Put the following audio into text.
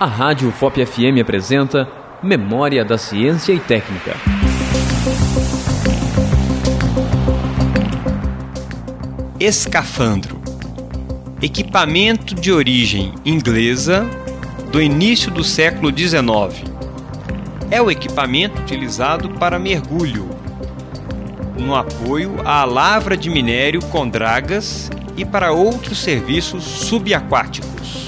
A Rádio FOP FM apresenta Memória da Ciência e Técnica. Escafandro equipamento de origem inglesa do início do século XIX. É o equipamento utilizado para mergulho, no apoio à lavra de minério com dragas e para outros serviços subaquáticos.